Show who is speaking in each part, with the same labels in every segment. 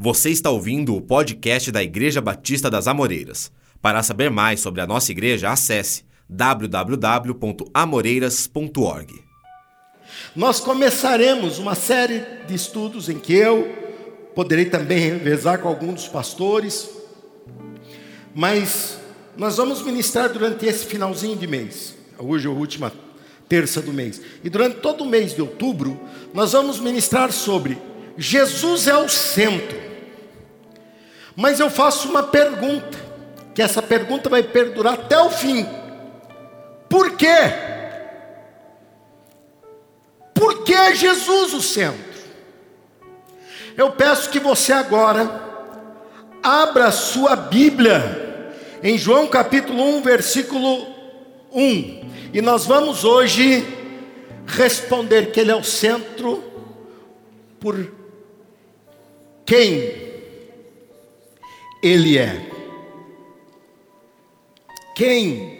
Speaker 1: Você está ouvindo o podcast da Igreja Batista das Amoreiras. Para saber mais sobre a nossa igreja, acesse www.amoreiras.org.
Speaker 2: Nós começaremos uma série de estudos em que eu poderei também revezar com alguns dos pastores, mas nós vamos ministrar durante esse finalzinho de mês. Hoje é a última terça do mês. E durante todo o mês de outubro, nós vamos ministrar sobre Jesus é o centro. Mas eu faço uma pergunta, que essa pergunta vai perdurar até o fim. Por quê? Por que Jesus o centro? Eu peço que você agora abra sua Bíblia em João capítulo 1, versículo 1. E nós vamos hoje responder que ele é o centro por quem ele é. Quem?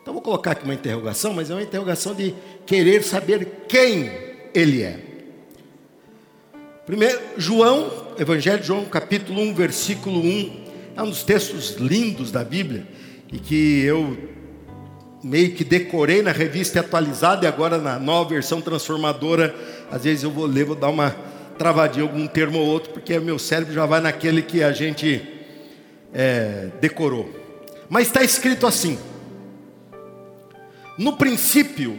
Speaker 2: Então vou colocar aqui uma interrogação, mas é uma interrogação de querer saber quem ele é. Primeiro, João, Evangelho de João, capítulo 1, versículo 1, é um dos textos lindos da Bíblia e que eu meio que decorei na revista atualizada e agora na nova versão transformadora, às vezes eu vou ler, vou dar uma travadinha, algum termo ou outro, porque meu cérebro já vai naquele que a gente é, decorou. Mas está escrito assim: no princípio,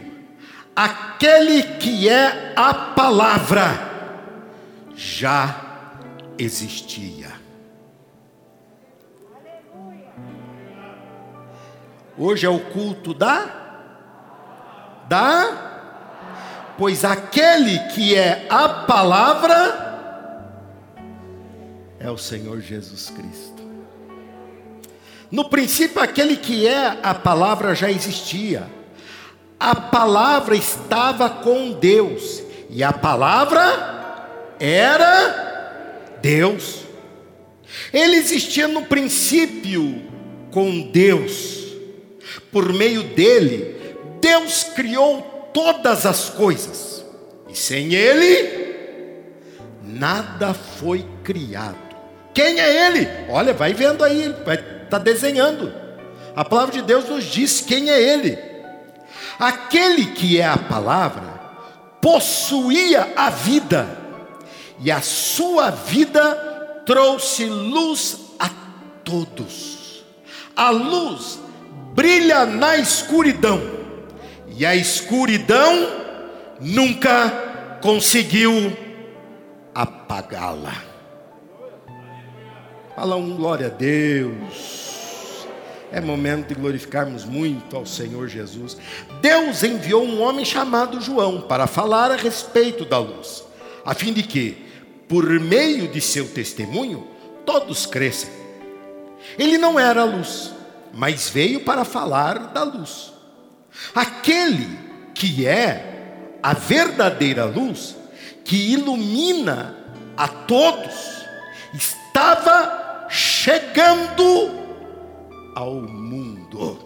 Speaker 2: aquele que é a palavra já existia. Hoje é o culto da da pois aquele que é a palavra é o Senhor Jesus Cristo. No princípio, aquele que é a palavra já existia. A palavra estava com Deus, e a palavra era Deus. Ele existia no princípio com Deus. Por meio dele, Deus criou todas as coisas, e sem Ele, nada foi criado. Quem é Ele? Olha, vai vendo aí, vai tá desenhando. A palavra de Deus nos diz quem é Ele. Aquele que é a palavra possuía a vida, e a sua vida trouxe luz a todos. A luz brilha na escuridão e a escuridão nunca conseguiu apagá-la. Fala um glória a Deus. É momento de glorificarmos muito ao Senhor Jesus. Deus enviou um homem chamado João para falar a respeito da luz, a fim de que, por meio de seu testemunho, todos crescem. Ele não era a luz, mas veio para falar da luz Aquele que é a verdadeira luz, que ilumina a todos, estava chegando ao mundo.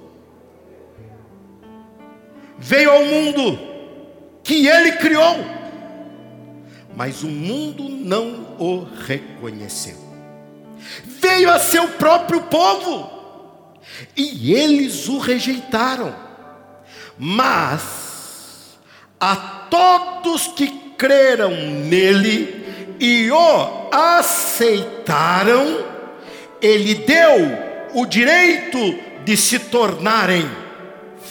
Speaker 2: Veio ao mundo que ele criou, mas o mundo não o reconheceu. Veio a seu próprio povo e eles o rejeitaram. Mas a todos que creram nele e o aceitaram, ele deu o direito de se tornarem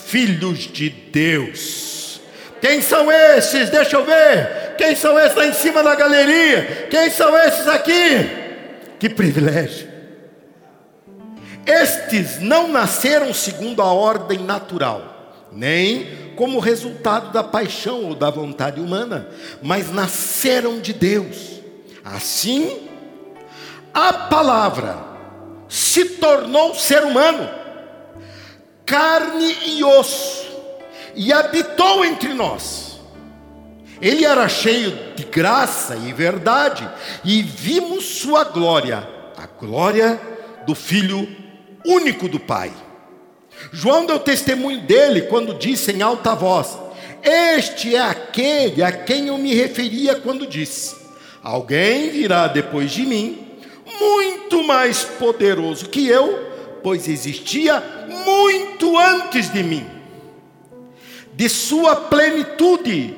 Speaker 2: filhos de Deus. Quem são esses? Deixa eu ver. Quem são esses lá em cima da galeria? Quem são esses aqui? Que privilégio. Estes não nasceram segundo a ordem natural nem como resultado da paixão ou da vontade humana, mas nasceram de Deus. Assim, a palavra se tornou ser humano, carne e osso, e habitou entre nós. Ele era cheio de graça e verdade, e vimos sua glória, a glória do Filho único do Pai João deu testemunho dele quando disse em alta voz: Este é aquele a quem eu me referia quando disse: Alguém virá depois de mim, muito mais poderoso que eu, pois existia muito antes de mim. De sua plenitude,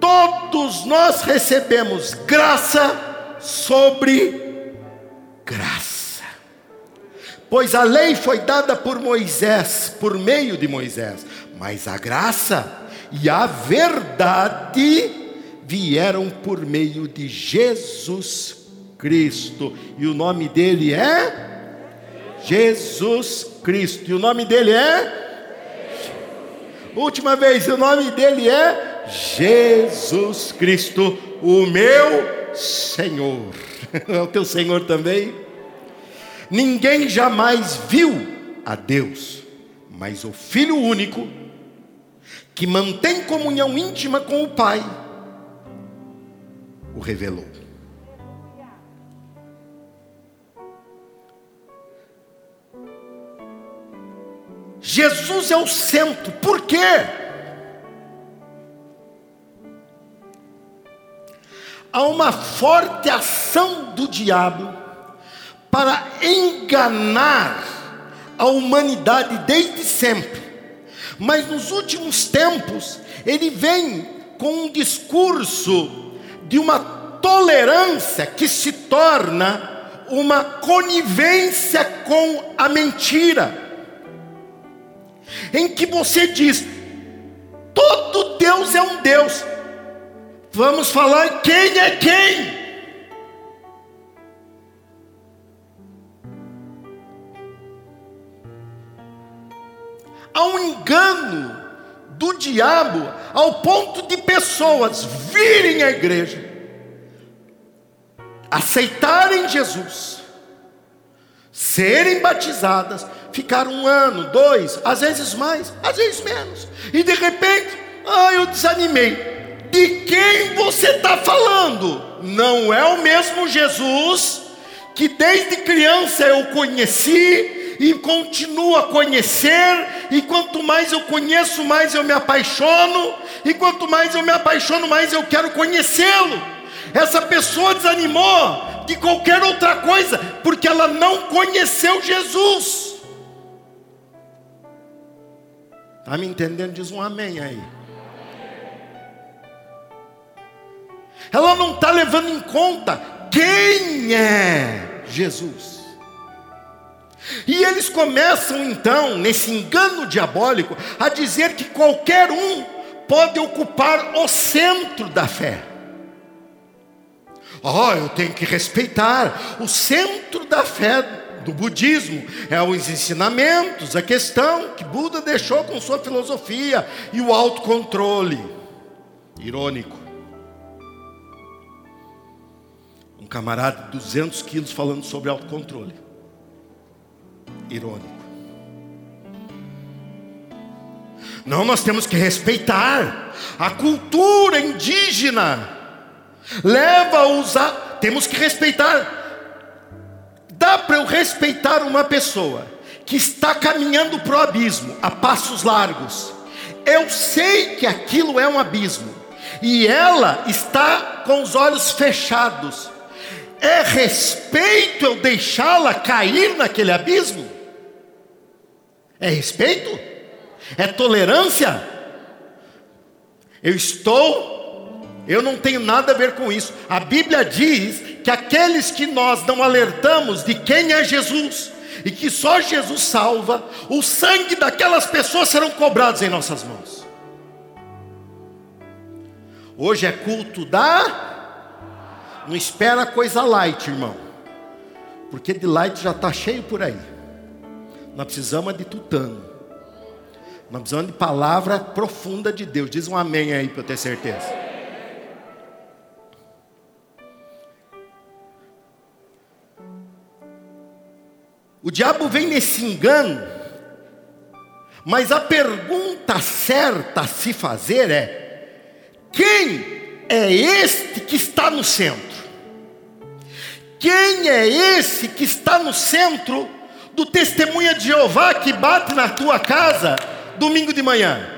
Speaker 2: todos nós recebemos graça sobre graça. Pois a lei foi dada por Moisés, por meio de Moisés, mas a graça e a verdade vieram por meio de Jesus Cristo. E o nome dele é Jesus Cristo. E o nome dele é Última vez, o nome dele é Jesus Cristo, o meu Senhor. É o teu Senhor também? Ninguém jamais viu a Deus, mas o Filho único, que mantém comunhão íntima com o Pai, o revelou. Jesus é o centro, por quê? Há uma forte ação do diabo enganar a humanidade desde sempre, mas nos últimos tempos ele vem com um discurso de uma tolerância que se torna uma conivência com a mentira, em que você diz: todo Deus é um Deus, vamos falar quem é quem. Há um engano do diabo ao ponto de pessoas virem à igreja, aceitarem Jesus, serem batizadas, ficar um ano, dois, às vezes mais, às vezes menos, e de repente, ah, eu desanimei. De quem você está falando? Não é o mesmo Jesus que desde criança eu conheci, e continuo a conhecer, e quanto mais eu conheço, mais eu me apaixono, e quanto mais eu me apaixono, mais eu quero conhecê-lo. Essa pessoa desanimou de qualquer outra coisa, porque ela não conheceu Jesus. Está me entendendo? Diz um amém aí. Ela não está levando em conta quem é Jesus. E eles começam então, nesse engano diabólico, a dizer que qualquer um pode ocupar o centro da fé. Oh, eu tenho que respeitar o centro da fé do budismo, é os ensinamentos, a questão que Buda deixou com sua filosofia e o autocontrole. Irônico. Um camarada de 200 quilos falando sobre autocontrole irônico. Não, nós temos que respeitar a cultura indígena. Leva-os a. Temos que respeitar. Dá para eu respeitar uma pessoa que está caminhando para o abismo a passos largos. Eu sei que aquilo é um abismo. E ela está com os olhos fechados. É respeito eu deixá-la cair naquele abismo? É respeito? É tolerância? Eu estou, eu não tenho nada a ver com isso. A Bíblia diz que aqueles que nós não alertamos de quem é Jesus e que só Jesus salva, o sangue daquelas pessoas serão cobrados em nossas mãos. Hoje é culto da não espera coisa light, irmão. Porque de light já está cheio por aí. Nós precisamos de tutano. Nós precisamos de palavra profunda de Deus. Diz um amém aí para eu ter certeza. O diabo vem nesse engano, mas a pergunta certa a se fazer é: quem é este que está no centro? Quem é esse que está no centro do testemunha de Jeová que bate na tua casa domingo de manhã?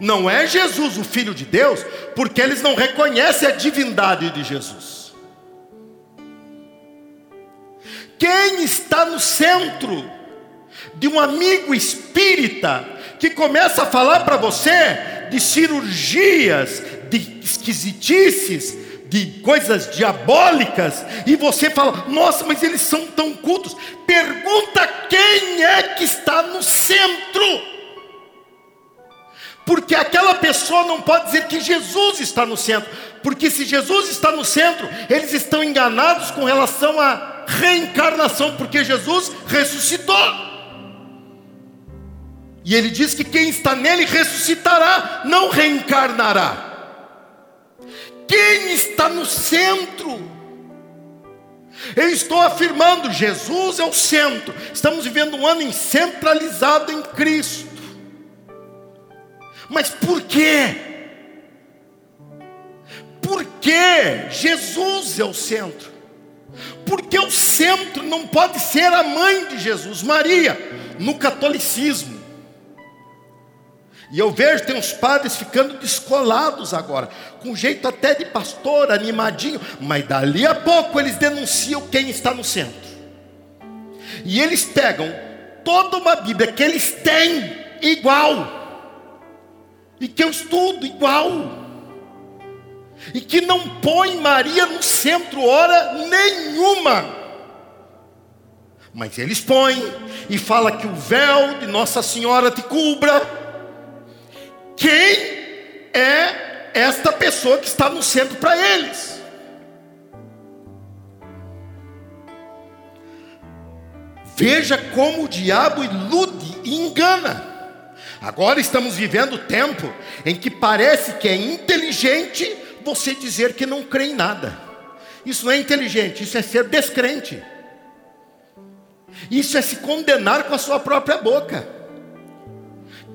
Speaker 2: não é Jesus, o Filho de Deus, porque eles não reconhecem a divindade de Jesus. Quem está no centro de um amigo espírita que começa a falar para você de cirurgias, de esquisitices, de coisas diabólicas, e você fala: Nossa, mas eles são tão cultos. Pergunta quem é que está no centro porque aquela pessoa não pode dizer que Jesus está no centro, porque se Jesus está no centro, eles estão enganados com relação à reencarnação, porque Jesus ressuscitou. E ele diz que quem está nele ressuscitará, não reencarnará. Quem está no centro? Eu estou afirmando, Jesus é o centro. Estamos vivendo um ano centralizado em Cristo. Mas por quê? Porque Jesus é o centro. Porque o centro não pode ser a mãe de Jesus, Maria, no catolicismo. E eu vejo tem uns padres ficando descolados agora, com jeito até de pastor, animadinho, mas dali a pouco eles denunciam quem está no centro. E eles pegam toda uma Bíblia que eles têm igual e que eu estudo igual, e que não põe Maria no centro hora nenhuma. Mas eles põem e fala que o véu de Nossa Senhora te cubra. Quem é esta pessoa que está no centro para eles? Veja como o diabo ilude e engana. Agora estamos vivendo tempo em que parece que é inteligente você dizer que não crê em nada. Isso não é inteligente, isso é ser descrente. Isso é se condenar com a sua própria boca.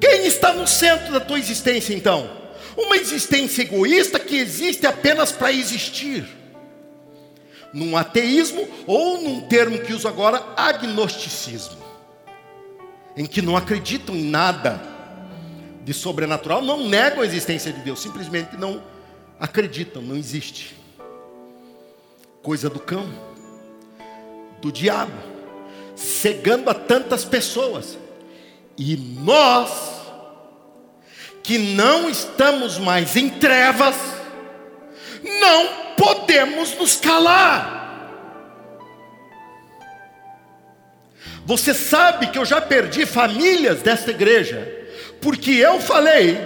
Speaker 2: Quem está no centro da tua existência então? Uma existência egoísta que existe apenas para existir. Num ateísmo ou num termo que uso agora, agnosticismo. Em que não acreditam em nada de sobrenatural não negam a existência de Deus, simplesmente não acreditam, não existe. Coisa do cão, do diabo, cegando a tantas pessoas. E nós, que não estamos mais em trevas, não podemos nos calar. Você sabe que eu já perdi famílias desta igreja porque eu falei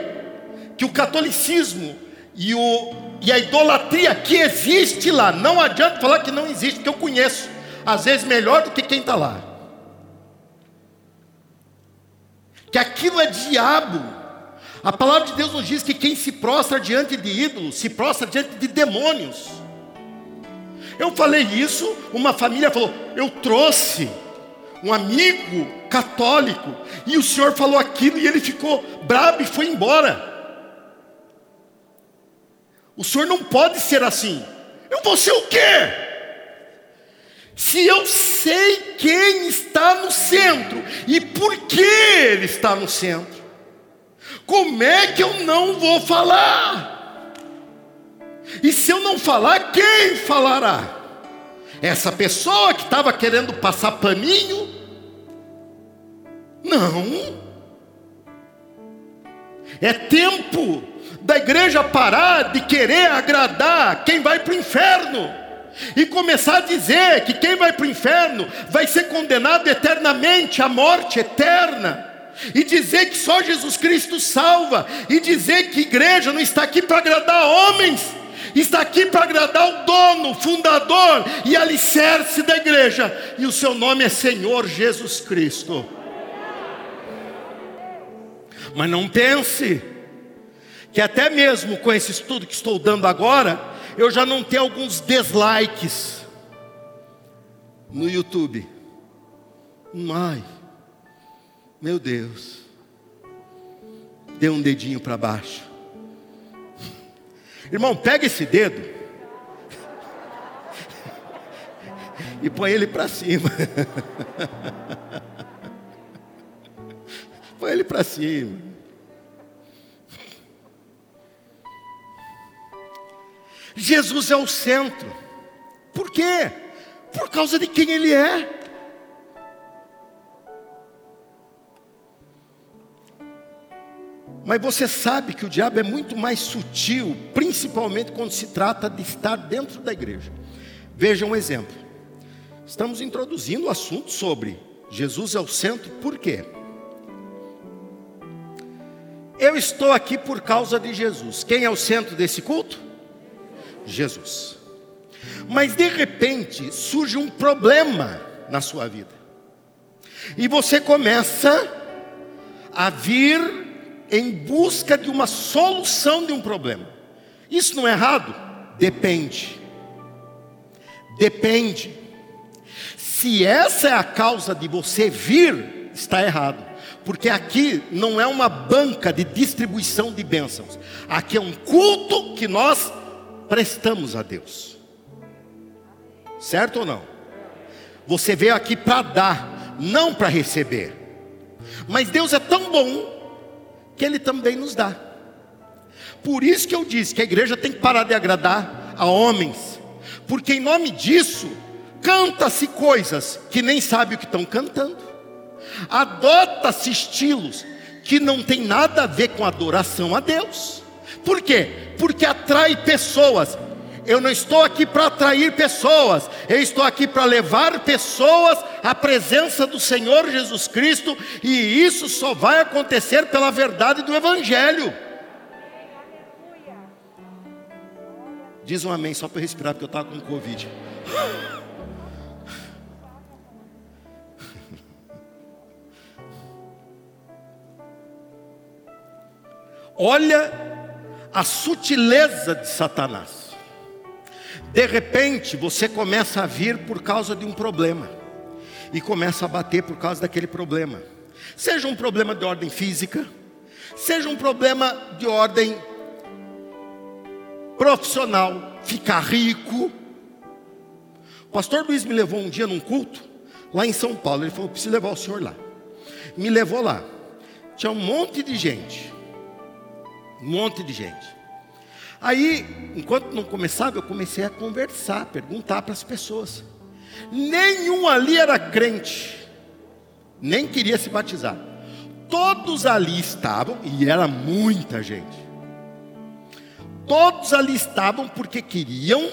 Speaker 2: que o catolicismo e, o, e a idolatria que existe lá, não adianta falar que não existe, porque eu conheço, às vezes melhor do que quem está lá. Que aquilo é diabo. A palavra de Deus nos diz que quem se prostra diante de ídolos, se prostra diante de demônios. Eu falei isso, uma família falou: Eu trouxe um amigo católico, e o senhor falou aquilo e ele ficou bravo e foi embora. O senhor não pode ser assim. Eu vou ser o quê? Se eu sei quem está no centro e por que ele está no centro, como é que eu não vou falar? E se eu não falar, quem falará? Essa pessoa que estava querendo passar paninho? Não. É tempo da igreja parar de querer agradar quem vai para o inferno e começar a dizer que quem vai para o inferno vai ser condenado eternamente à morte eterna. E dizer que só Jesus Cristo salva, e dizer que igreja não está aqui para agradar homens, está aqui para agradar o dono, fundador e alicerce da igreja, e o seu nome é Senhor Jesus Cristo. Mas não pense que até mesmo com esse estudo que estou dando agora, eu já não tenho alguns dislikes no YouTube. Ai, meu Deus, dê um dedinho para baixo. Irmão, pega esse dedo e põe ele para cima. põe ele para cima. Jesus é o centro. Por quê? Por causa de quem ele é. Mas você sabe que o diabo é muito mais sutil, principalmente quando se trata de estar dentro da igreja. Veja um exemplo. Estamos introduzindo o assunto sobre Jesus é o centro, por quê? Eu estou aqui por causa de Jesus. Quem é o centro desse culto? Jesus. Mas de repente surge um problema na sua vida. E você começa a vir em busca de uma solução de um problema. Isso não é errado? Depende. Depende. Se essa é a causa de você vir, está errado. Porque aqui não é uma banca de distribuição de bênçãos. Aqui é um culto que nós prestamos a Deus. Certo ou não? Você veio aqui para dar, não para receber. Mas Deus é tão bom que Ele também nos dá. Por isso que eu disse que a igreja tem que parar de agradar a homens, porque em nome disso canta-se coisas que nem sabe o que estão cantando, adota-se estilos que não tem nada a ver com adoração a Deus. Por quê? Porque atrai pessoas. Eu não estou aqui para atrair pessoas, eu estou aqui para levar pessoas à presença do Senhor Jesus Cristo, e isso só vai acontecer pela verdade do Evangelho. Diz um amém só para respirar, porque eu estava com Covid. Olha a sutileza de Satanás. De repente, você começa a vir por causa de um problema, e começa a bater por causa daquele problema, seja um problema de ordem física, seja um problema de ordem profissional, ficar rico. O pastor Luiz me levou um dia num culto, lá em São Paulo, ele falou: preciso levar o senhor lá. Me levou lá, tinha um monte de gente, um monte de gente. Aí, enquanto não começava, eu comecei a conversar, perguntar para as pessoas. Nenhum ali era crente, nem queria se batizar. Todos ali estavam, e era muita gente. Todos ali estavam porque queriam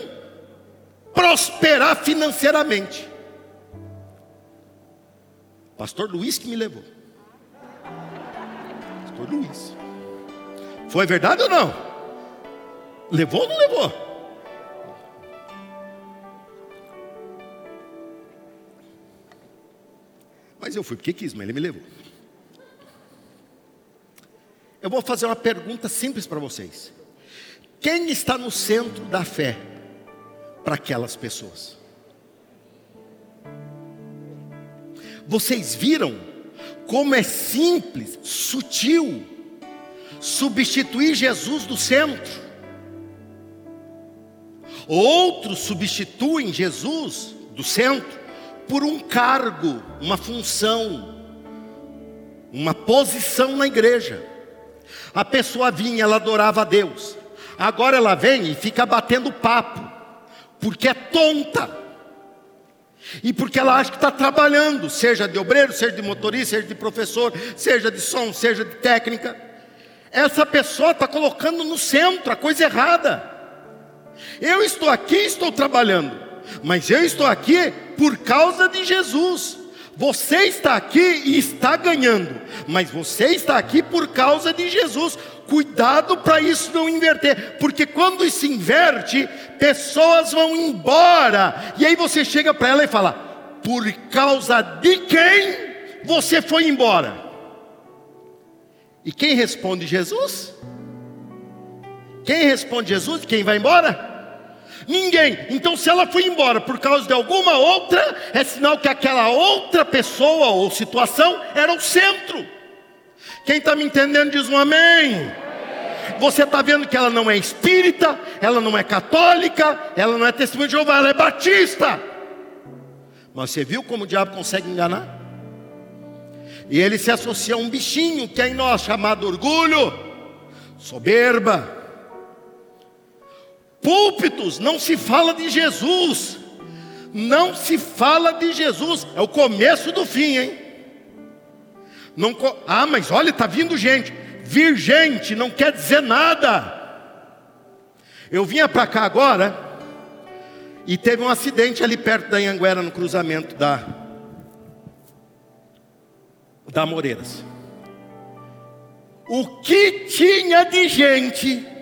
Speaker 2: prosperar financeiramente. Pastor Luiz que me levou. Pastor Luiz. Foi verdade ou não? Levou ou não levou? Mas eu fui porque quis, mas ele me levou. Eu vou fazer uma pergunta simples para vocês. Quem está no centro da fé para aquelas pessoas? Vocês viram como é simples, sutil, substituir Jesus do centro. Outros substituem Jesus do centro por um cargo, uma função, uma posição na igreja. A pessoa vinha, ela adorava a Deus. Agora ela vem e fica batendo papo, porque é tonta. E porque ela acha que está trabalhando, seja de obreiro, seja de motorista, seja de professor, seja de som, seja de técnica essa pessoa está colocando no centro a coisa errada. Eu estou aqui, estou trabalhando, mas eu estou aqui por causa de Jesus. Você está aqui e está ganhando, mas você está aqui por causa de Jesus. Cuidado para isso não inverter, porque quando isso inverte, pessoas vão embora, e aí você chega para ela e fala: Por causa de quem você foi embora? E quem responde Jesus? Quem responde Jesus? Quem vai embora? Ninguém. Então, se ela foi embora por causa de alguma outra, é sinal que aquela outra pessoa ou situação era o centro. Quem está me entendendo diz um amém. Você está vendo que ela não é espírita, ela não é católica, ela não é testemunha de Jeová, ela é batista. Mas você viu como o diabo consegue enganar? E ele se associa a um bichinho que é em nós chamado orgulho, soberba. Púlpitos não se fala de Jesus. Não se fala de Jesus. É o começo do fim, hein? Não, ah, mas olha, está vindo gente. Vir gente não quer dizer nada. Eu vinha para cá agora e teve um acidente ali perto da Anhanguera, no cruzamento da, da Moreiras. O que tinha de gente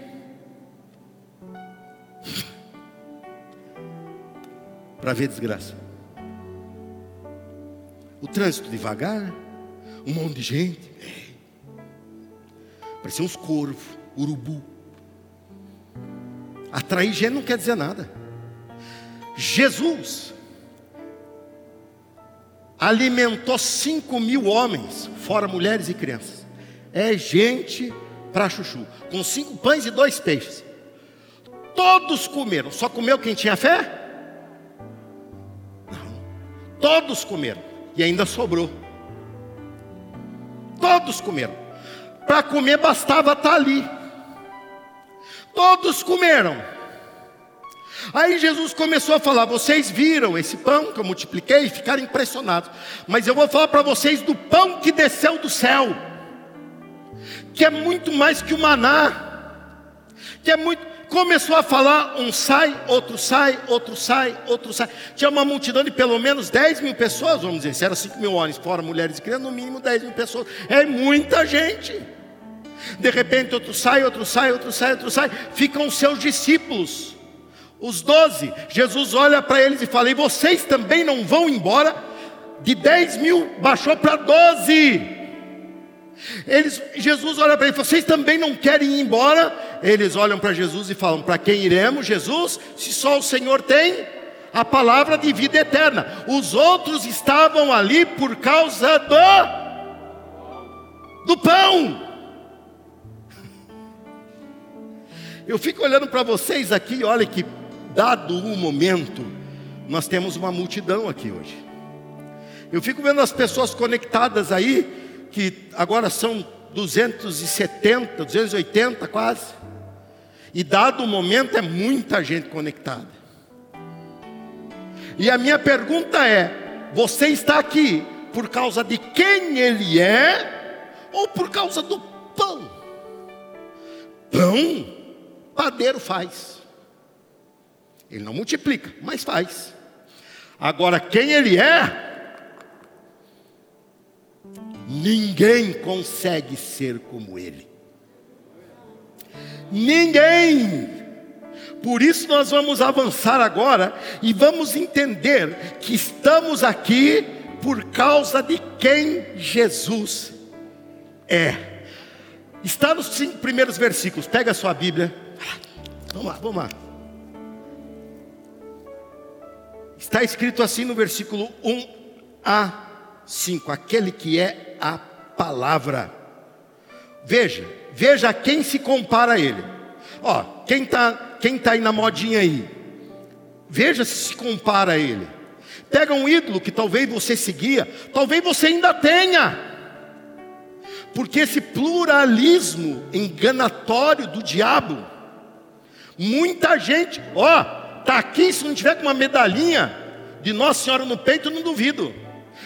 Speaker 2: para ver desgraça. O trânsito devagar, um monte de gente. Parecia uns corvos, urubu. Atrair gente não quer dizer nada. Jesus alimentou cinco mil homens, fora mulheres e crianças. É gente para chuchu, com cinco pães e dois peixes. Todos comeram, só comeu quem tinha fé? Todos comeram. E ainda sobrou. Todos comeram. Para comer bastava estar ali. Todos comeram. Aí Jesus começou a falar: vocês viram esse pão que eu multipliquei e ficaram impressionados. Mas eu vou falar para vocês do pão que desceu do céu, que é muito mais que o maná, que é muito começou a falar, um sai, outro sai, outro sai, outro sai. Tinha uma multidão de pelo menos 10 mil pessoas, vamos dizer, se era 5 mil homens, fora mulheres e crianças, no mínimo 10 mil pessoas. É muita gente. De repente, outro sai, outro sai, outro sai, outro sai. Ficam seus discípulos, os doze. Jesus olha para eles e fala: E vocês também não vão embora? De 10 mil baixou para 12. Eles, Jesus olha para ele Vocês também não querem ir embora? Eles olham para Jesus e falam: Para quem iremos, Jesus? Se só o Senhor tem a palavra de vida eterna. Os outros estavam ali por causa do do pão. Eu fico olhando para vocês aqui, olha que dado o momento, nós temos uma multidão aqui hoje. Eu fico vendo as pessoas conectadas aí, que agora são 270, 280 quase. E dado o momento é muita gente conectada. E a minha pergunta é: você está aqui por causa de quem ele é ou por causa do pão? Pão, padeiro faz. Ele não multiplica, mas faz. Agora, quem ele é, Ninguém consegue ser como Ele. Ninguém. Por isso nós vamos avançar agora e vamos entender que estamos aqui por causa de quem Jesus é. Está nos cinco primeiros versículos. Pega a sua Bíblia. Vamos lá, vamos lá. Está escrito assim no versículo 1 a 5: Aquele que é a palavra. Veja, veja quem se compara a ele. Ó, quem está quem tá aí na modinha aí? Veja se se compara a ele. Pega um ídolo que talvez você seguia, talvez você ainda tenha. Porque esse pluralismo enganatório do diabo, muita gente, ó, tá aqui se não tiver com uma medalhinha de Nossa Senhora no peito, não duvido.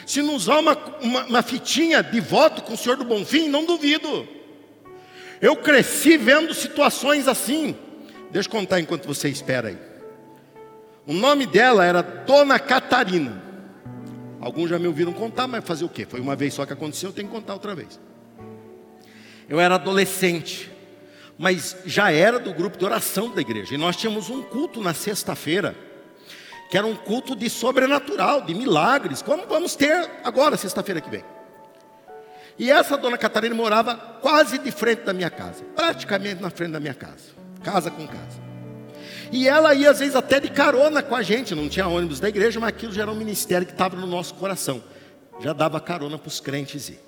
Speaker 2: Se não usar uma, uma, uma fitinha de voto com o Senhor do Bonfim, não duvido. Eu cresci vendo situações assim. Deixa eu contar enquanto você espera aí. O nome dela era Dona Catarina. Alguns já me ouviram contar, mas fazer o quê? Foi uma vez só que aconteceu, eu tenho que contar outra vez. Eu era adolescente, mas já era do grupo de oração da igreja. E nós tínhamos um culto na sexta-feira que era um culto de sobrenatural, de milagres, como vamos ter agora, sexta-feira que vem. E essa dona Catarina morava quase de frente da minha casa, praticamente na frente da minha casa, casa com casa. E ela ia às vezes até de carona com a gente, não tinha ônibus da igreja, mas aquilo já era um ministério que estava no nosso coração, já dava carona para os crentes ir.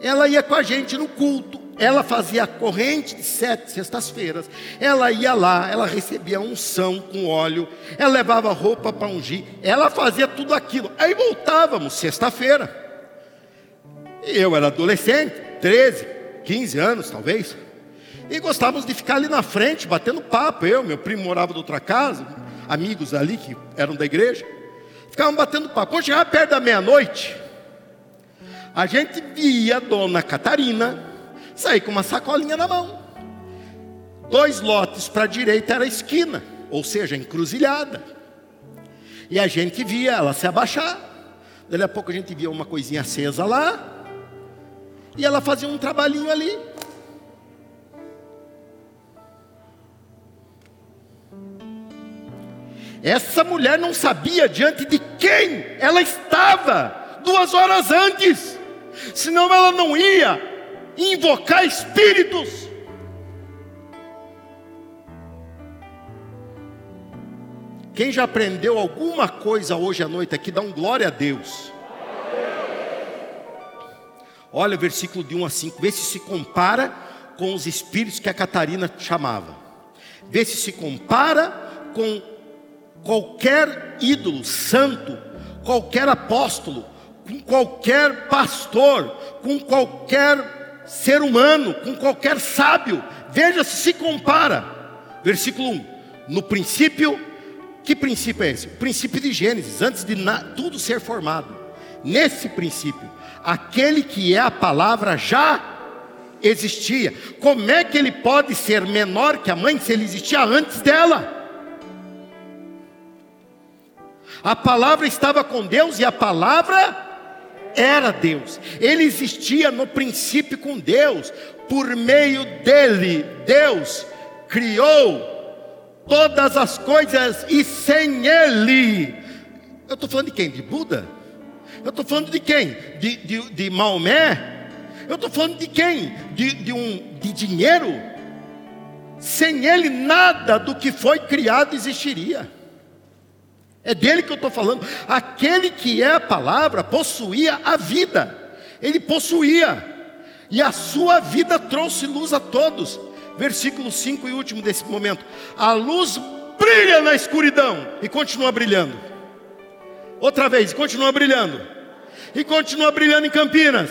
Speaker 2: Ela ia com a gente no culto, ela fazia a corrente de sete sextas-feiras, ela ia lá, ela recebia unção com óleo, ela levava roupa para ungir, ela fazia tudo aquilo. Aí voltávamos, sexta-feira. E eu era adolescente, 13, 15 anos talvez. E gostávamos de ficar ali na frente, batendo papo. Eu, meu primo morava de outra casa, amigos ali que eram da igreja. Ficavam batendo papo. Quando chegava perto da meia-noite, a gente via a dona Catarina sair com uma sacolinha na mão. Dois lotes para a direita era a esquina, ou seja, encruzilhada. E a gente via ela se abaixar. Daí a pouco a gente via uma coisinha acesa lá. E ela fazia um trabalhinho ali. Essa mulher não sabia diante de quem ela estava duas horas antes, senão ela não ia invocar espíritos. Quem já aprendeu alguma coisa hoje à noite aqui, dá um glória a Deus. Olha o versículo de 1 a 5, vê se se compara com os espíritos que a Catarina chamava. Vê se se compara com qualquer ídolo santo, qualquer apóstolo, com qualquer pastor, com qualquer ser humano, com qualquer sábio. Veja se se compara. Versículo 1. No princípio, que princípio é esse? O princípio de Gênesis, antes de tudo ser formado. Nesse princípio, aquele que é a palavra já existia. Como é que ele pode ser menor que a mãe se ele existia antes dela? A palavra estava com Deus e a palavra era Deus. Ele existia no princípio com Deus. Por meio dele, Deus criou todas as coisas e sem ele. Eu estou falando de quem? De Buda? Eu estou falando de quem? De, de, de Maomé? Eu estou falando de quem? De, de, um, de dinheiro? Sem ele, nada do que foi criado existiria. É dele que eu estou falando. Aquele que é a palavra possuía a vida, ele possuía, e a sua vida trouxe luz a todos. Versículo 5 e último desse momento: a luz brilha na escuridão e continua brilhando. Outra vez, continua brilhando, e continua brilhando em Campinas,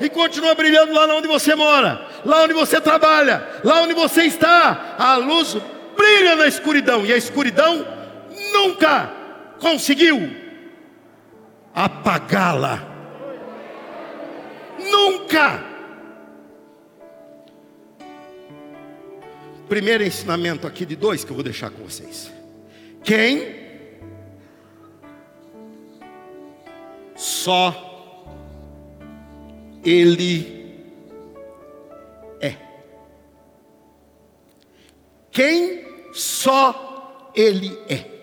Speaker 2: e continua brilhando lá onde você mora, lá onde você trabalha, lá onde você está. A luz brilha na escuridão, e a escuridão nunca conseguiu apagá-la. Nunca. Primeiro ensinamento aqui de dois que eu vou deixar com vocês. Quem só ele é. Quem só ele é.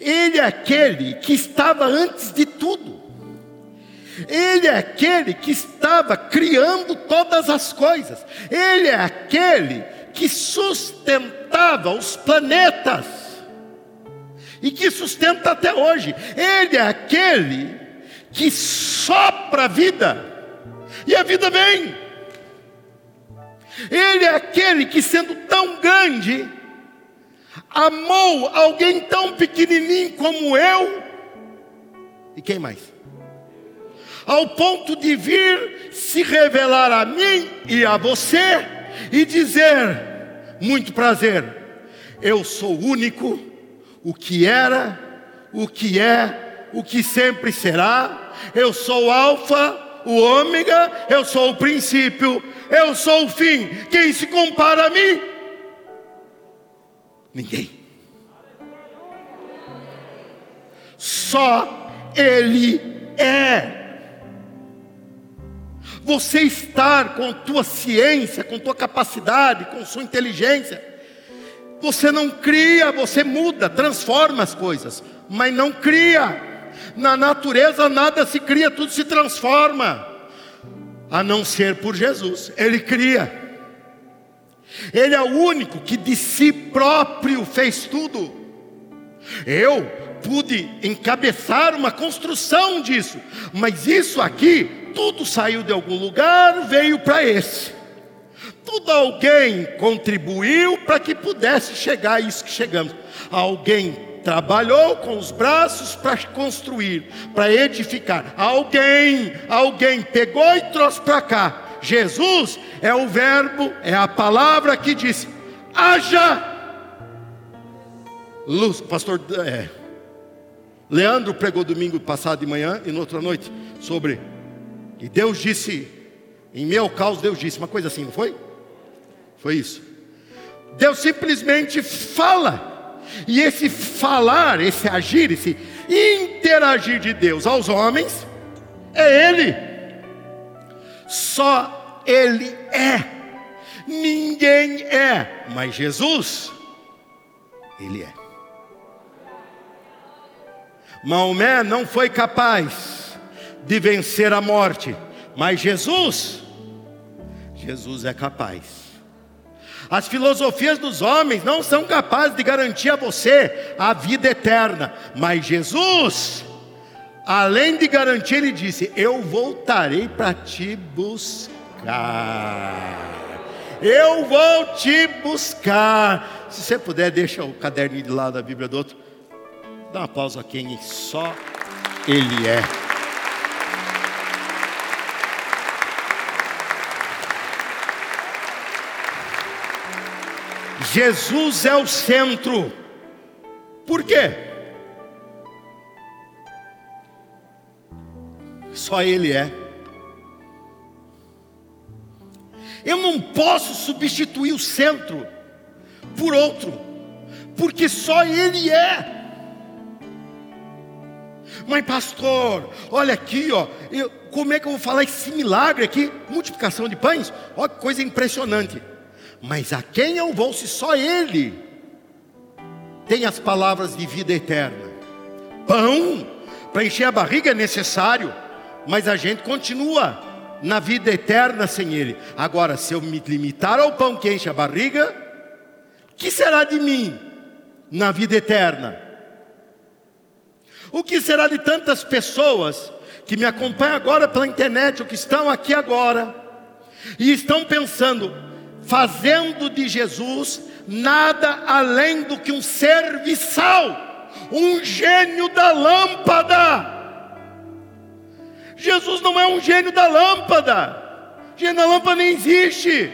Speaker 2: Ele é aquele que estava antes de tudo. Ele é aquele que estava criando todas as coisas. Ele é aquele que sustentava os planetas e que sustenta até hoje. Ele é aquele que sopra a vida e a vida vem. Ele é aquele que, sendo tão grande, amou alguém tão pequenininho como eu, e quem mais? Ao ponto de vir se revelar a mim e a você e dizer: muito prazer, eu sou único, o que era, o que é, o que sempre será, eu sou o Alfa, o Ômega, eu sou o princípio, eu sou o fim. Quem se compara a mim? Ninguém. Só Ele é. Você estar com tua ciência, com tua capacidade, com sua inteligência, você não cria, você muda, transforma as coisas, mas não cria. Na natureza nada se cria, tudo se transforma, a não ser por Jesus, Ele cria. Ele é o único que de si próprio fez tudo. Eu pude encabeçar uma construção disso, mas isso aqui, tudo saiu de algum lugar, veio para esse. Tudo alguém contribuiu para que pudesse chegar a isso que chegamos. Alguém trabalhou com os braços para construir, para edificar. Alguém, alguém pegou e trouxe para cá Jesus é o Verbo, é a palavra que disse: haja luz. Pastor é, Leandro pregou domingo passado de manhã e na outra noite sobre. E Deus disse, em meu caos, Deus disse, uma coisa assim, não foi? Foi isso. Deus simplesmente fala. E esse falar, esse agir, esse interagir de Deus aos homens, é Ele. Só Ele é. Ninguém é. Mas Jesus, Ele é. Maomé não foi capaz de vencer a morte, mas Jesus, Jesus é capaz. As filosofias dos homens não são capazes de garantir a você a vida eterna, mas Jesus, além de garantir, ele disse: Eu voltarei para te buscar. Eu vou te buscar. Se você puder, deixa o caderninho de lado da Bíblia do outro. Dá uma pausa a quem só Ele é. Jesus é o centro. Por quê? Só Ele é. Eu não posso substituir o centro por outro, porque só Ele é. Mas pastor, olha aqui, ó, eu, como é que eu vou falar esse milagre aqui? Multiplicação de pães? Olha que coisa impressionante. Mas a quem eu vou se só Ele tem as palavras de vida eterna? Pão para encher a barriga é necessário, mas a gente continua na vida eterna sem Ele. Agora, se eu me limitar ao pão que enche a barriga, que será de mim na vida eterna? O que será de tantas pessoas que me acompanham agora pela internet, ou que estão aqui agora, e estão pensando: fazendo de Jesus nada além do que um serviçal, um gênio da lâmpada. Jesus não é um gênio da lâmpada, gênio da lâmpada nem existe,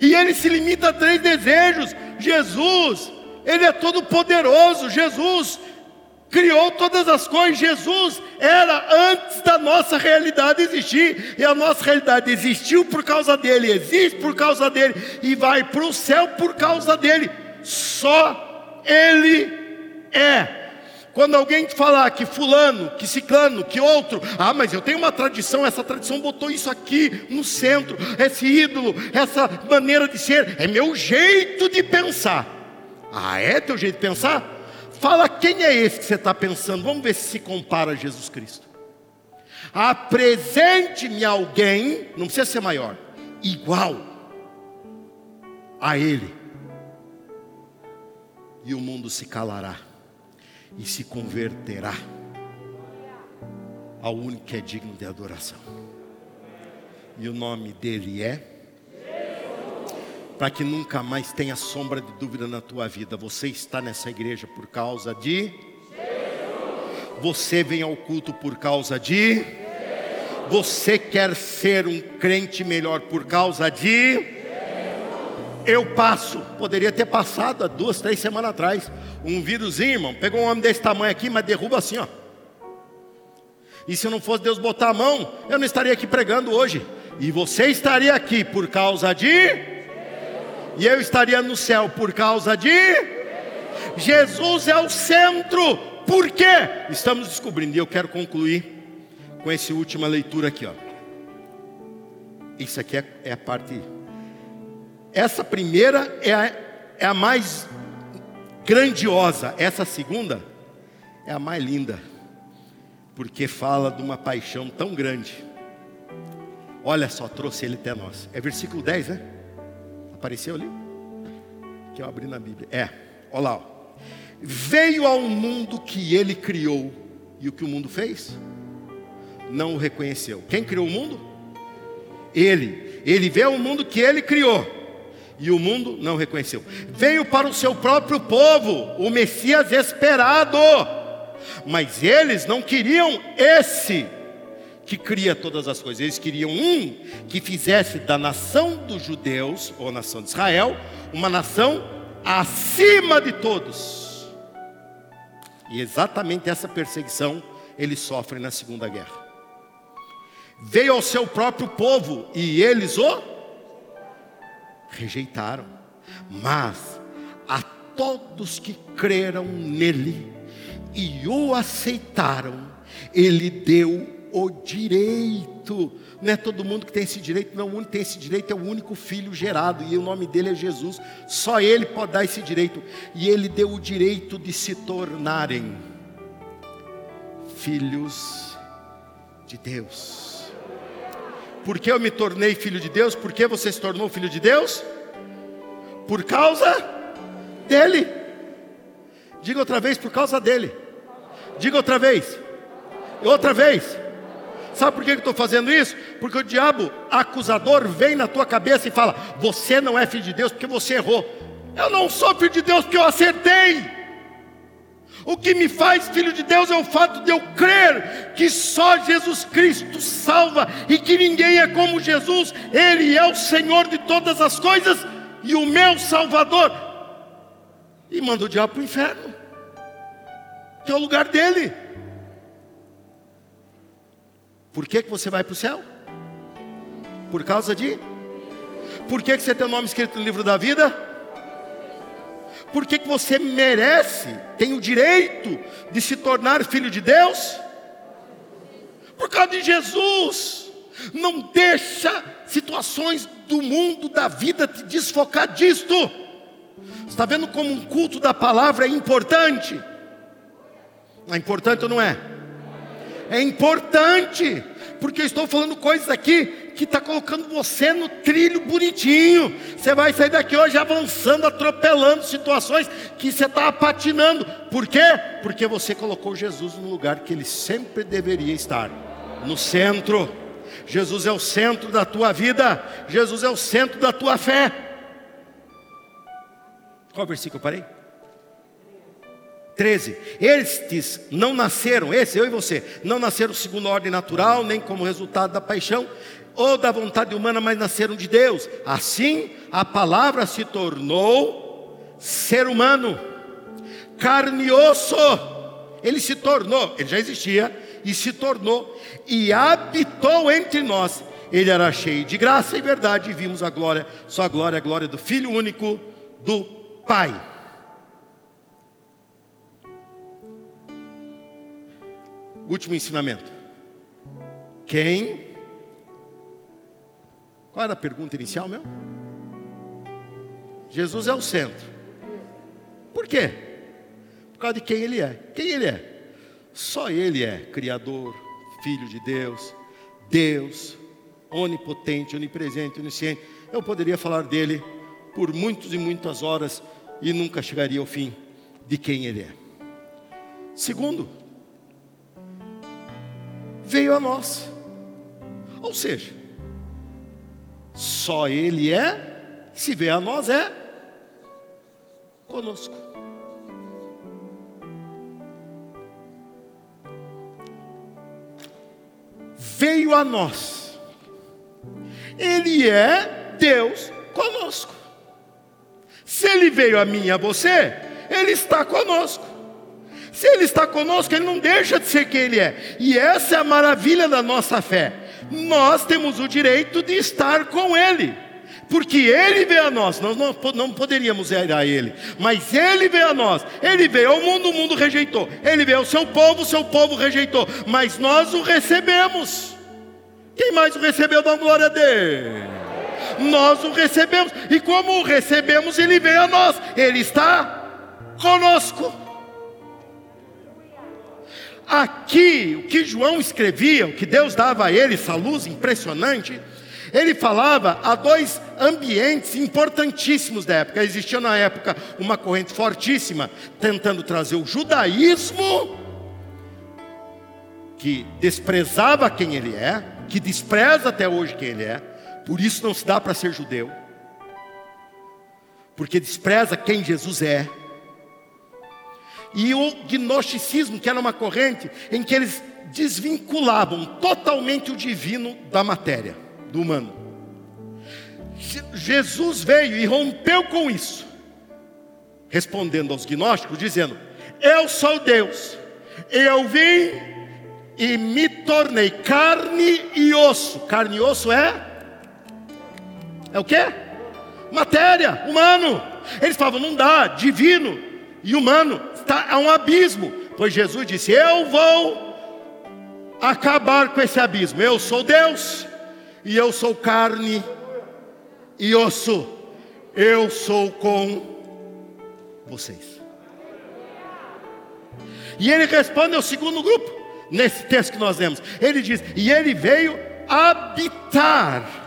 Speaker 2: e ele se limita a três desejos. Jesus, ele é todo poderoso, Jesus criou todas as coisas. Jesus era antes da nossa realidade existir, e a nossa realidade existiu por causa dele, existe por causa dele, e vai para o céu por causa dele. Só Ele é. Quando alguém falar que fulano, que ciclano, que outro, ah, mas eu tenho uma tradição, essa tradição botou isso aqui no centro, esse ídolo, essa maneira de ser, é meu jeito de pensar. Ah, é teu jeito de pensar? Fala quem é esse que você está pensando. Vamos ver se se compara a Jesus Cristo. Apresente-me alguém, não precisa ser maior, igual a Ele. E o mundo se calará e se converterá ao único que é digno de adoração. E o nome dele é para que nunca mais tenha sombra de dúvida na tua vida. Você está nessa igreja por causa de Você vem ao culto por causa de Você quer ser um crente melhor por causa de Eu passo, poderia ter passado há duas, três semanas atrás, um vírusinho, irmão, pegou um homem desse tamanho aqui, mas derruba assim, ó. E se não fosse Deus botar a mão, eu não estaria aqui pregando hoje. E você estaria aqui por causa de e eu estaria no céu por causa de Jesus é o centro. Por quê? Estamos descobrindo. E eu quero concluir com essa última leitura aqui, ó. Isso aqui é, é a parte. Essa primeira é a, é a mais grandiosa. Essa segunda é a mais linda, porque fala de uma paixão tão grande. Olha só, trouxe ele até nós. É versículo 10, né? Apareceu ali? Que eu abri na Bíblia. É, olha lá. Ó. Veio ao mundo que ele criou. E o que o mundo fez? Não o reconheceu. Quem criou o mundo? Ele. Ele veio ao mundo que ele criou. E o mundo não reconheceu. Veio para o seu próprio povo, o Messias esperado. Mas eles não queriam esse que cria todas as coisas. Eles queriam um que fizesse da nação dos judeus, ou nação de Israel, uma nação acima de todos. E exatamente essa perseguição eles sofrem na Segunda Guerra. Veio ao seu próprio povo e eles o rejeitaram. Mas a todos que creram nele e o aceitaram, ele deu o direito. Não é todo mundo que tem esse direito, não. O único que tem esse direito é o único filho gerado, e o nome dele é Jesus. Só ele pode dar esse direito. E ele deu o direito de se tornarem filhos de Deus. Por que eu me tornei filho de Deus? Por que você se tornou filho de Deus? Por causa dele. Diga outra vez, por causa dele. Diga outra vez. Outra vez. Sabe por que eu estou fazendo isso? Porque o diabo acusador vem na tua cabeça e fala: Você não é filho de Deus porque você errou. Eu não sou filho de Deus porque eu acertei. O que me faz filho de Deus é o fato de eu crer que só Jesus Cristo salva e que ninguém é como Jesus, Ele é o Senhor de todas as coisas e o meu Salvador. E manda o diabo para o inferno, que é o lugar dele. Por que, que você vai para o céu? Por causa de? Por que, que você tem o nome escrito no livro da vida? Por que, você merece, tem o direito de se tornar filho de Deus? Por causa de Jesus. Não deixa situações do mundo, da vida, te desfocar disto. Está vendo como um culto da palavra é importante? É importante ou não é? É importante, porque eu estou falando coisas aqui que está colocando você no trilho bonitinho. Você vai sair daqui hoje avançando, atropelando situações que você está patinando. Por quê? Porque você colocou Jesus no lugar que ele sempre deveria estar no centro. Jesus é o centro da tua vida, Jesus é o centro da tua fé. Qual versículo eu parei? 13. Estes não nasceram, esse, eu e você, não nasceram segundo a ordem natural, nem como resultado da paixão ou da vontade humana, mas nasceram de Deus. Assim, a palavra se tornou ser humano, carne e osso. Ele se tornou, ele já existia, e se tornou, e habitou entre nós. Ele era cheio de graça e verdade, e vimos a glória, só a glória, a glória do Filho único do Pai. Último ensinamento. Quem? Qual era a pergunta inicial meu? Jesus é o centro. Por quê? Por causa de quem ele é. Quem ele é? Só ele é Criador, Filho de Deus, Deus, onipotente, onipresente, onisciente. Eu poderia falar dele por muitas e muitas horas e nunca chegaria ao fim de quem ele é. Segundo, veio a nós. Ou seja, só Ele é, se vê a nós, é conosco. Veio a nós, Ele é Deus conosco. Se Ele veio a mim e a você, Ele está conosco. Se Ele está conosco, Ele não deixa de ser quem Ele é. E essa é a maravilha da nossa fé. Nós temos o direito de estar com Ele. Porque Ele veio a nós, nós não, não poderíamos ir a Ele, mas Ele veio a nós, Ele veio ao mundo, o mundo rejeitou, Ele veio ao seu povo, o seu povo rejeitou, mas nós o recebemos. Quem mais o recebeu, dá glória a Deus. Nós o recebemos, e como o recebemos, Ele veio a nós, Ele está conosco. Aqui, o que João escrevia, o que Deus dava a ele, essa luz impressionante, ele falava a dois ambientes importantíssimos da época. Existia na época uma corrente fortíssima tentando trazer o judaísmo, que desprezava quem ele é, que despreza até hoje quem ele é, por isso não se dá para ser judeu, porque despreza quem Jesus é e o gnosticismo, que era uma corrente em que eles desvinculavam totalmente o divino da matéria, do humano. Jesus veio e rompeu com isso, respondendo aos gnósticos, dizendo: Eu sou Deus, eu vim e me tornei carne e osso. Carne e osso é? É o que? Matéria, humano. Eles falavam, não dá, divino e humano, está a um abismo. Pois Jesus disse: Eu vou acabar com esse abismo. Eu sou Deus e eu sou carne e osso. Eu sou com vocês. E ele responde ao segundo grupo, nesse texto que nós lemos. Ele diz: E ele veio habitar.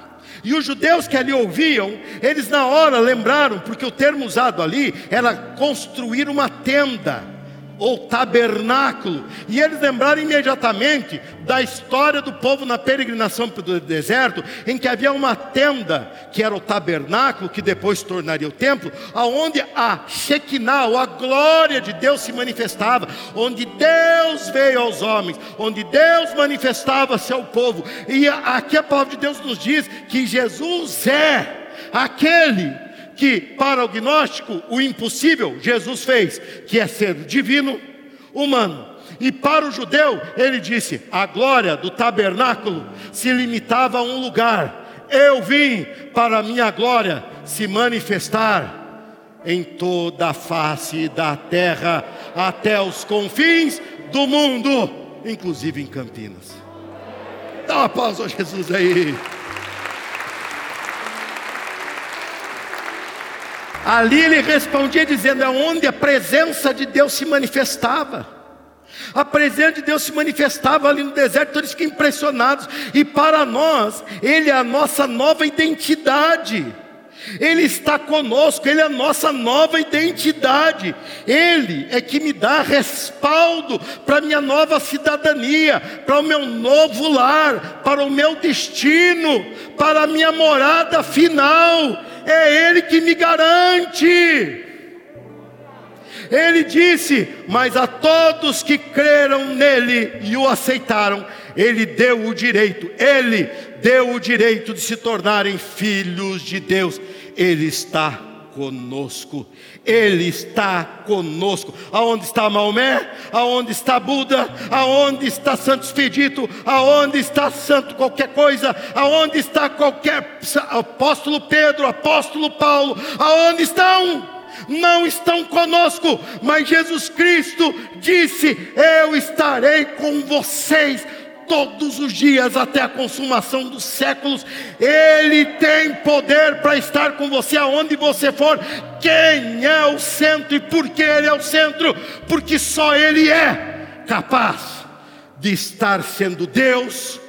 Speaker 2: E os judeus que ali ouviam, eles na hora lembraram, porque o termo usado ali era construir uma tenda ou tabernáculo. E eles lembraram imediatamente da história do povo na peregrinação pelo deserto, em que havia uma tenda, que era o tabernáculo, que depois se tornaria o templo, aonde a Shekinah, ou a glória de Deus se manifestava, onde Deus veio aos homens, onde Deus manifestava-se ao povo. E aqui a palavra de Deus nos diz que Jesus é aquele que para o gnóstico o impossível Jesus fez, que é ser divino, humano. E para o judeu, ele disse: a glória do tabernáculo se limitava a um lugar. Eu vim para a minha glória se manifestar em toda a face da terra, até os confins do mundo, inclusive em Campinas. Dá uma pausa a Jesus aí. Ali ele respondia dizendo: é onde a presença de Deus se manifestava. A presença de Deus se manifestava ali no deserto, todos ficam impressionados. E para nós, Ele é a nossa nova identidade. Ele está conosco, Ele é a nossa nova identidade. Ele é que me dá respaldo para a minha nova cidadania, para o meu novo lar, para o meu destino, para a minha morada final é Ele que me garante. Ele disse: Mas a todos que creram nele e o aceitaram, Ele deu o direito, Ele deu o direito de se tornarem filhos de Deus. Ele está conosco. Ele está conosco. Aonde está Maomé? Aonde está Buda? Aonde está Santo Expedito? Aonde está Santo qualquer coisa? Aonde está qualquer apóstolo Pedro, apóstolo Paulo? Aonde estão? Não estão conosco, mas Jesus Cristo disse: Eu estarei com vocês todos os dias até a consumação dos séculos. Ele tem poder para estar com você aonde você for. Quem é o centro e por que ele é o centro? Porque só ele é capaz de estar sendo Deus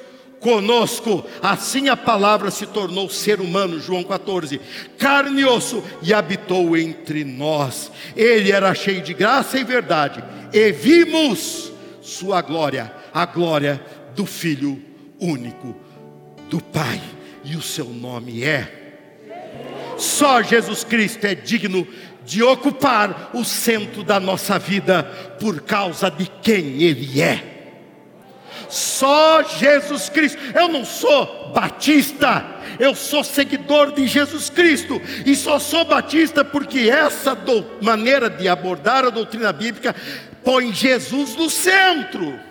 Speaker 2: conosco. Assim a palavra se tornou ser humano, João 14, carne e osso, e habitou entre nós. Ele era cheio de graça e verdade, e vimos sua glória, a glória do Filho único do Pai, e o seu nome é. Só Jesus Cristo é digno de ocupar o centro da nossa vida por causa de quem Ele é. Só Jesus Cristo. Eu não sou batista, eu sou seguidor de Jesus Cristo. E só sou batista porque essa maneira de abordar a doutrina bíblica põe Jesus no centro.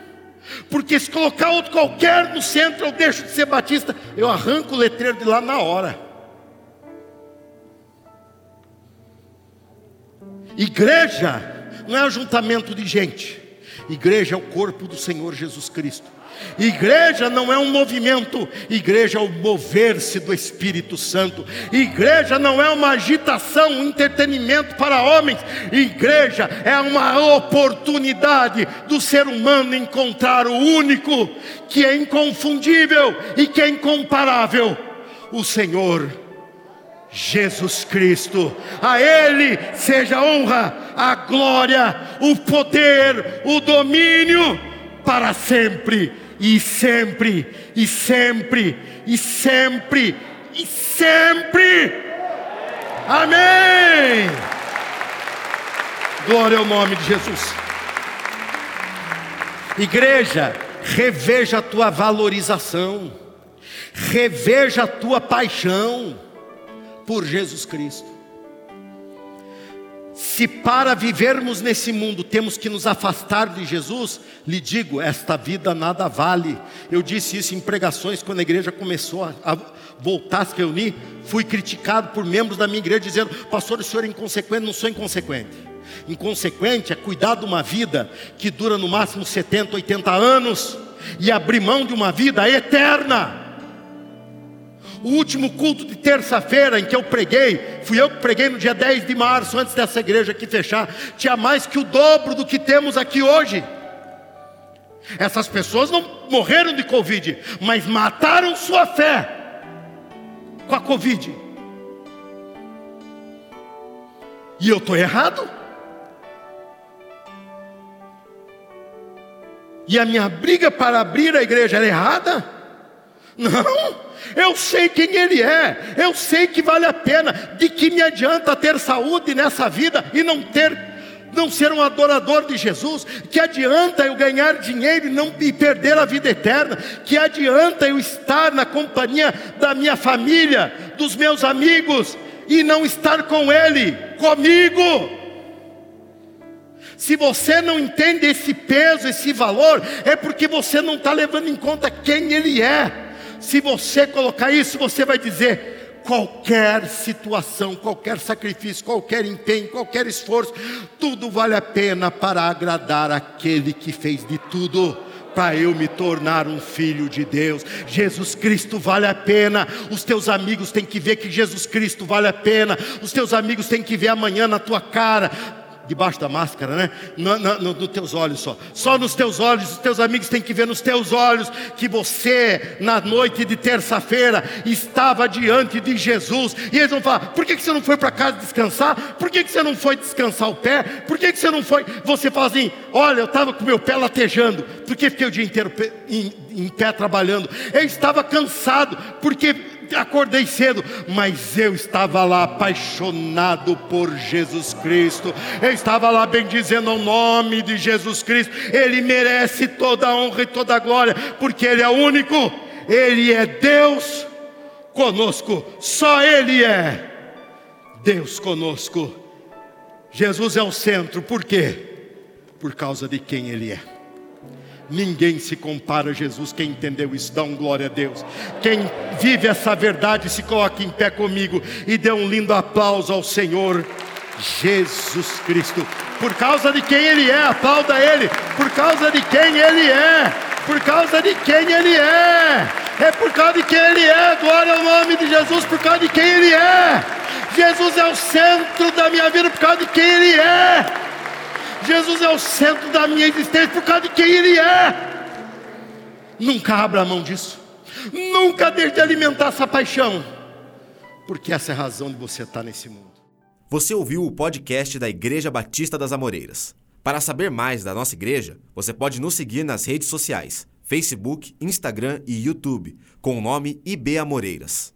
Speaker 2: Porque se colocar outro qualquer no centro, eu deixo de ser batista, eu arranco o letreiro de lá na hora. Igreja não é ajuntamento de gente, igreja é o corpo do Senhor Jesus Cristo. Igreja não é um movimento, igreja é o mover-se do Espírito Santo. Igreja não é uma agitação, um entretenimento para homens. Igreja é uma oportunidade do ser humano encontrar o único que é inconfundível e que é incomparável, o Senhor Jesus Cristo. A Ele seja a honra, a glória, o poder, o domínio para sempre e sempre, e sempre, e sempre, e sempre. Amém. Glória ao nome de Jesus. Igreja reveja a tua valorização, reveja a tua paixão por Jesus Cristo. Se para vivermos nesse mundo temos que nos afastar de Jesus, lhe digo, esta vida nada vale. Eu disse isso em pregações quando a igreja começou a, voltar a se reunir. Fui criticado por membros da minha igreja dizendo: Pastor, o senhor é inconsequente. Não sou inconsequente. Inconsequente é cuidar de uma vida que dura no máximo 70, 80 anos e abrir mão de uma vida eterna. O último culto de terça-feira em que eu preguei, fui eu que preguei no dia 10 de março, antes dessa igreja aqui fechar, tinha mais que o dobro do que temos aqui hoje. Essas pessoas não morreram de Covid, mas mataram sua fé com a Covid. E eu estou errado? E a minha briga para abrir a igreja era errada? Não, eu sei quem Ele é, eu sei que vale a pena. De que me adianta ter saúde nessa vida e não ter, não ser um adorador de Jesus? Que adianta eu ganhar dinheiro e não e perder a vida eterna? Que adianta eu estar na companhia da minha família, dos meus amigos e não estar com Ele, comigo? Se você não entende esse peso, esse valor, é porque você não está levando em conta quem Ele é. Se você colocar isso, você vai dizer: qualquer situação, qualquer sacrifício, qualquer empenho, qualquer esforço, tudo vale a pena para agradar aquele que fez de tudo para eu me tornar um filho de Deus. Jesus Cristo vale a pena. Os teus amigos têm que ver que Jesus Cristo vale a pena. Os teus amigos têm que ver amanhã na tua cara debaixo da máscara, né? No, no, no, nos teus olhos só. Só nos teus olhos, os teus amigos têm que ver nos teus olhos que você, na noite de terça-feira, estava diante de Jesus. E eles vão falar: por que, que você não foi para casa descansar? Por que, que você não foi descansar o pé? Por que, que você não foi? Você fala assim: olha, eu estava com meu pé latejando, porque fiquei o dia inteiro em, em pé trabalhando. Eu estava cansado, porque acordei cedo, mas eu estava lá apaixonado por Jesus Cristo, eu estava lá bendizendo o nome de Jesus Cristo, Ele merece toda a honra e toda a glória, porque Ele é único, Ele é Deus conosco, só Ele é Deus conosco. Jesus é o centro, por quê? Por causa de quem Ele é. Ninguém se compara a Jesus. Quem entendeu isso, dá um glória a Deus. Quem vive essa verdade, se coloque em pé comigo e dê um lindo aplauso ao Senhor Jesus Cristo. Por causa de quem Ele é, aplauda Ele. Por causa de quem Ele é. Por causa de quem Ele é. É por causa de quem Ele é. Glória ao nome de Jesus. Por causa de quem Ele é. Jesus é o centro da minha vida. Por causa de quem Ele é. Jesus é o centro da minha existência por causa de quem Ele é. Nunca abra a mão disso. Nunca deixe de alimentar essa paixão. Porque essa é a razão de você estar nesse mundo.
Speaker 1: Você ouviu o podcast da Igreja Batista das Amoreiras. Para saber mais da nossa igreja, você pode nos seguir nas redes sociais: Facebook, Instagram e YouTube, com o nome IB Amoreiras.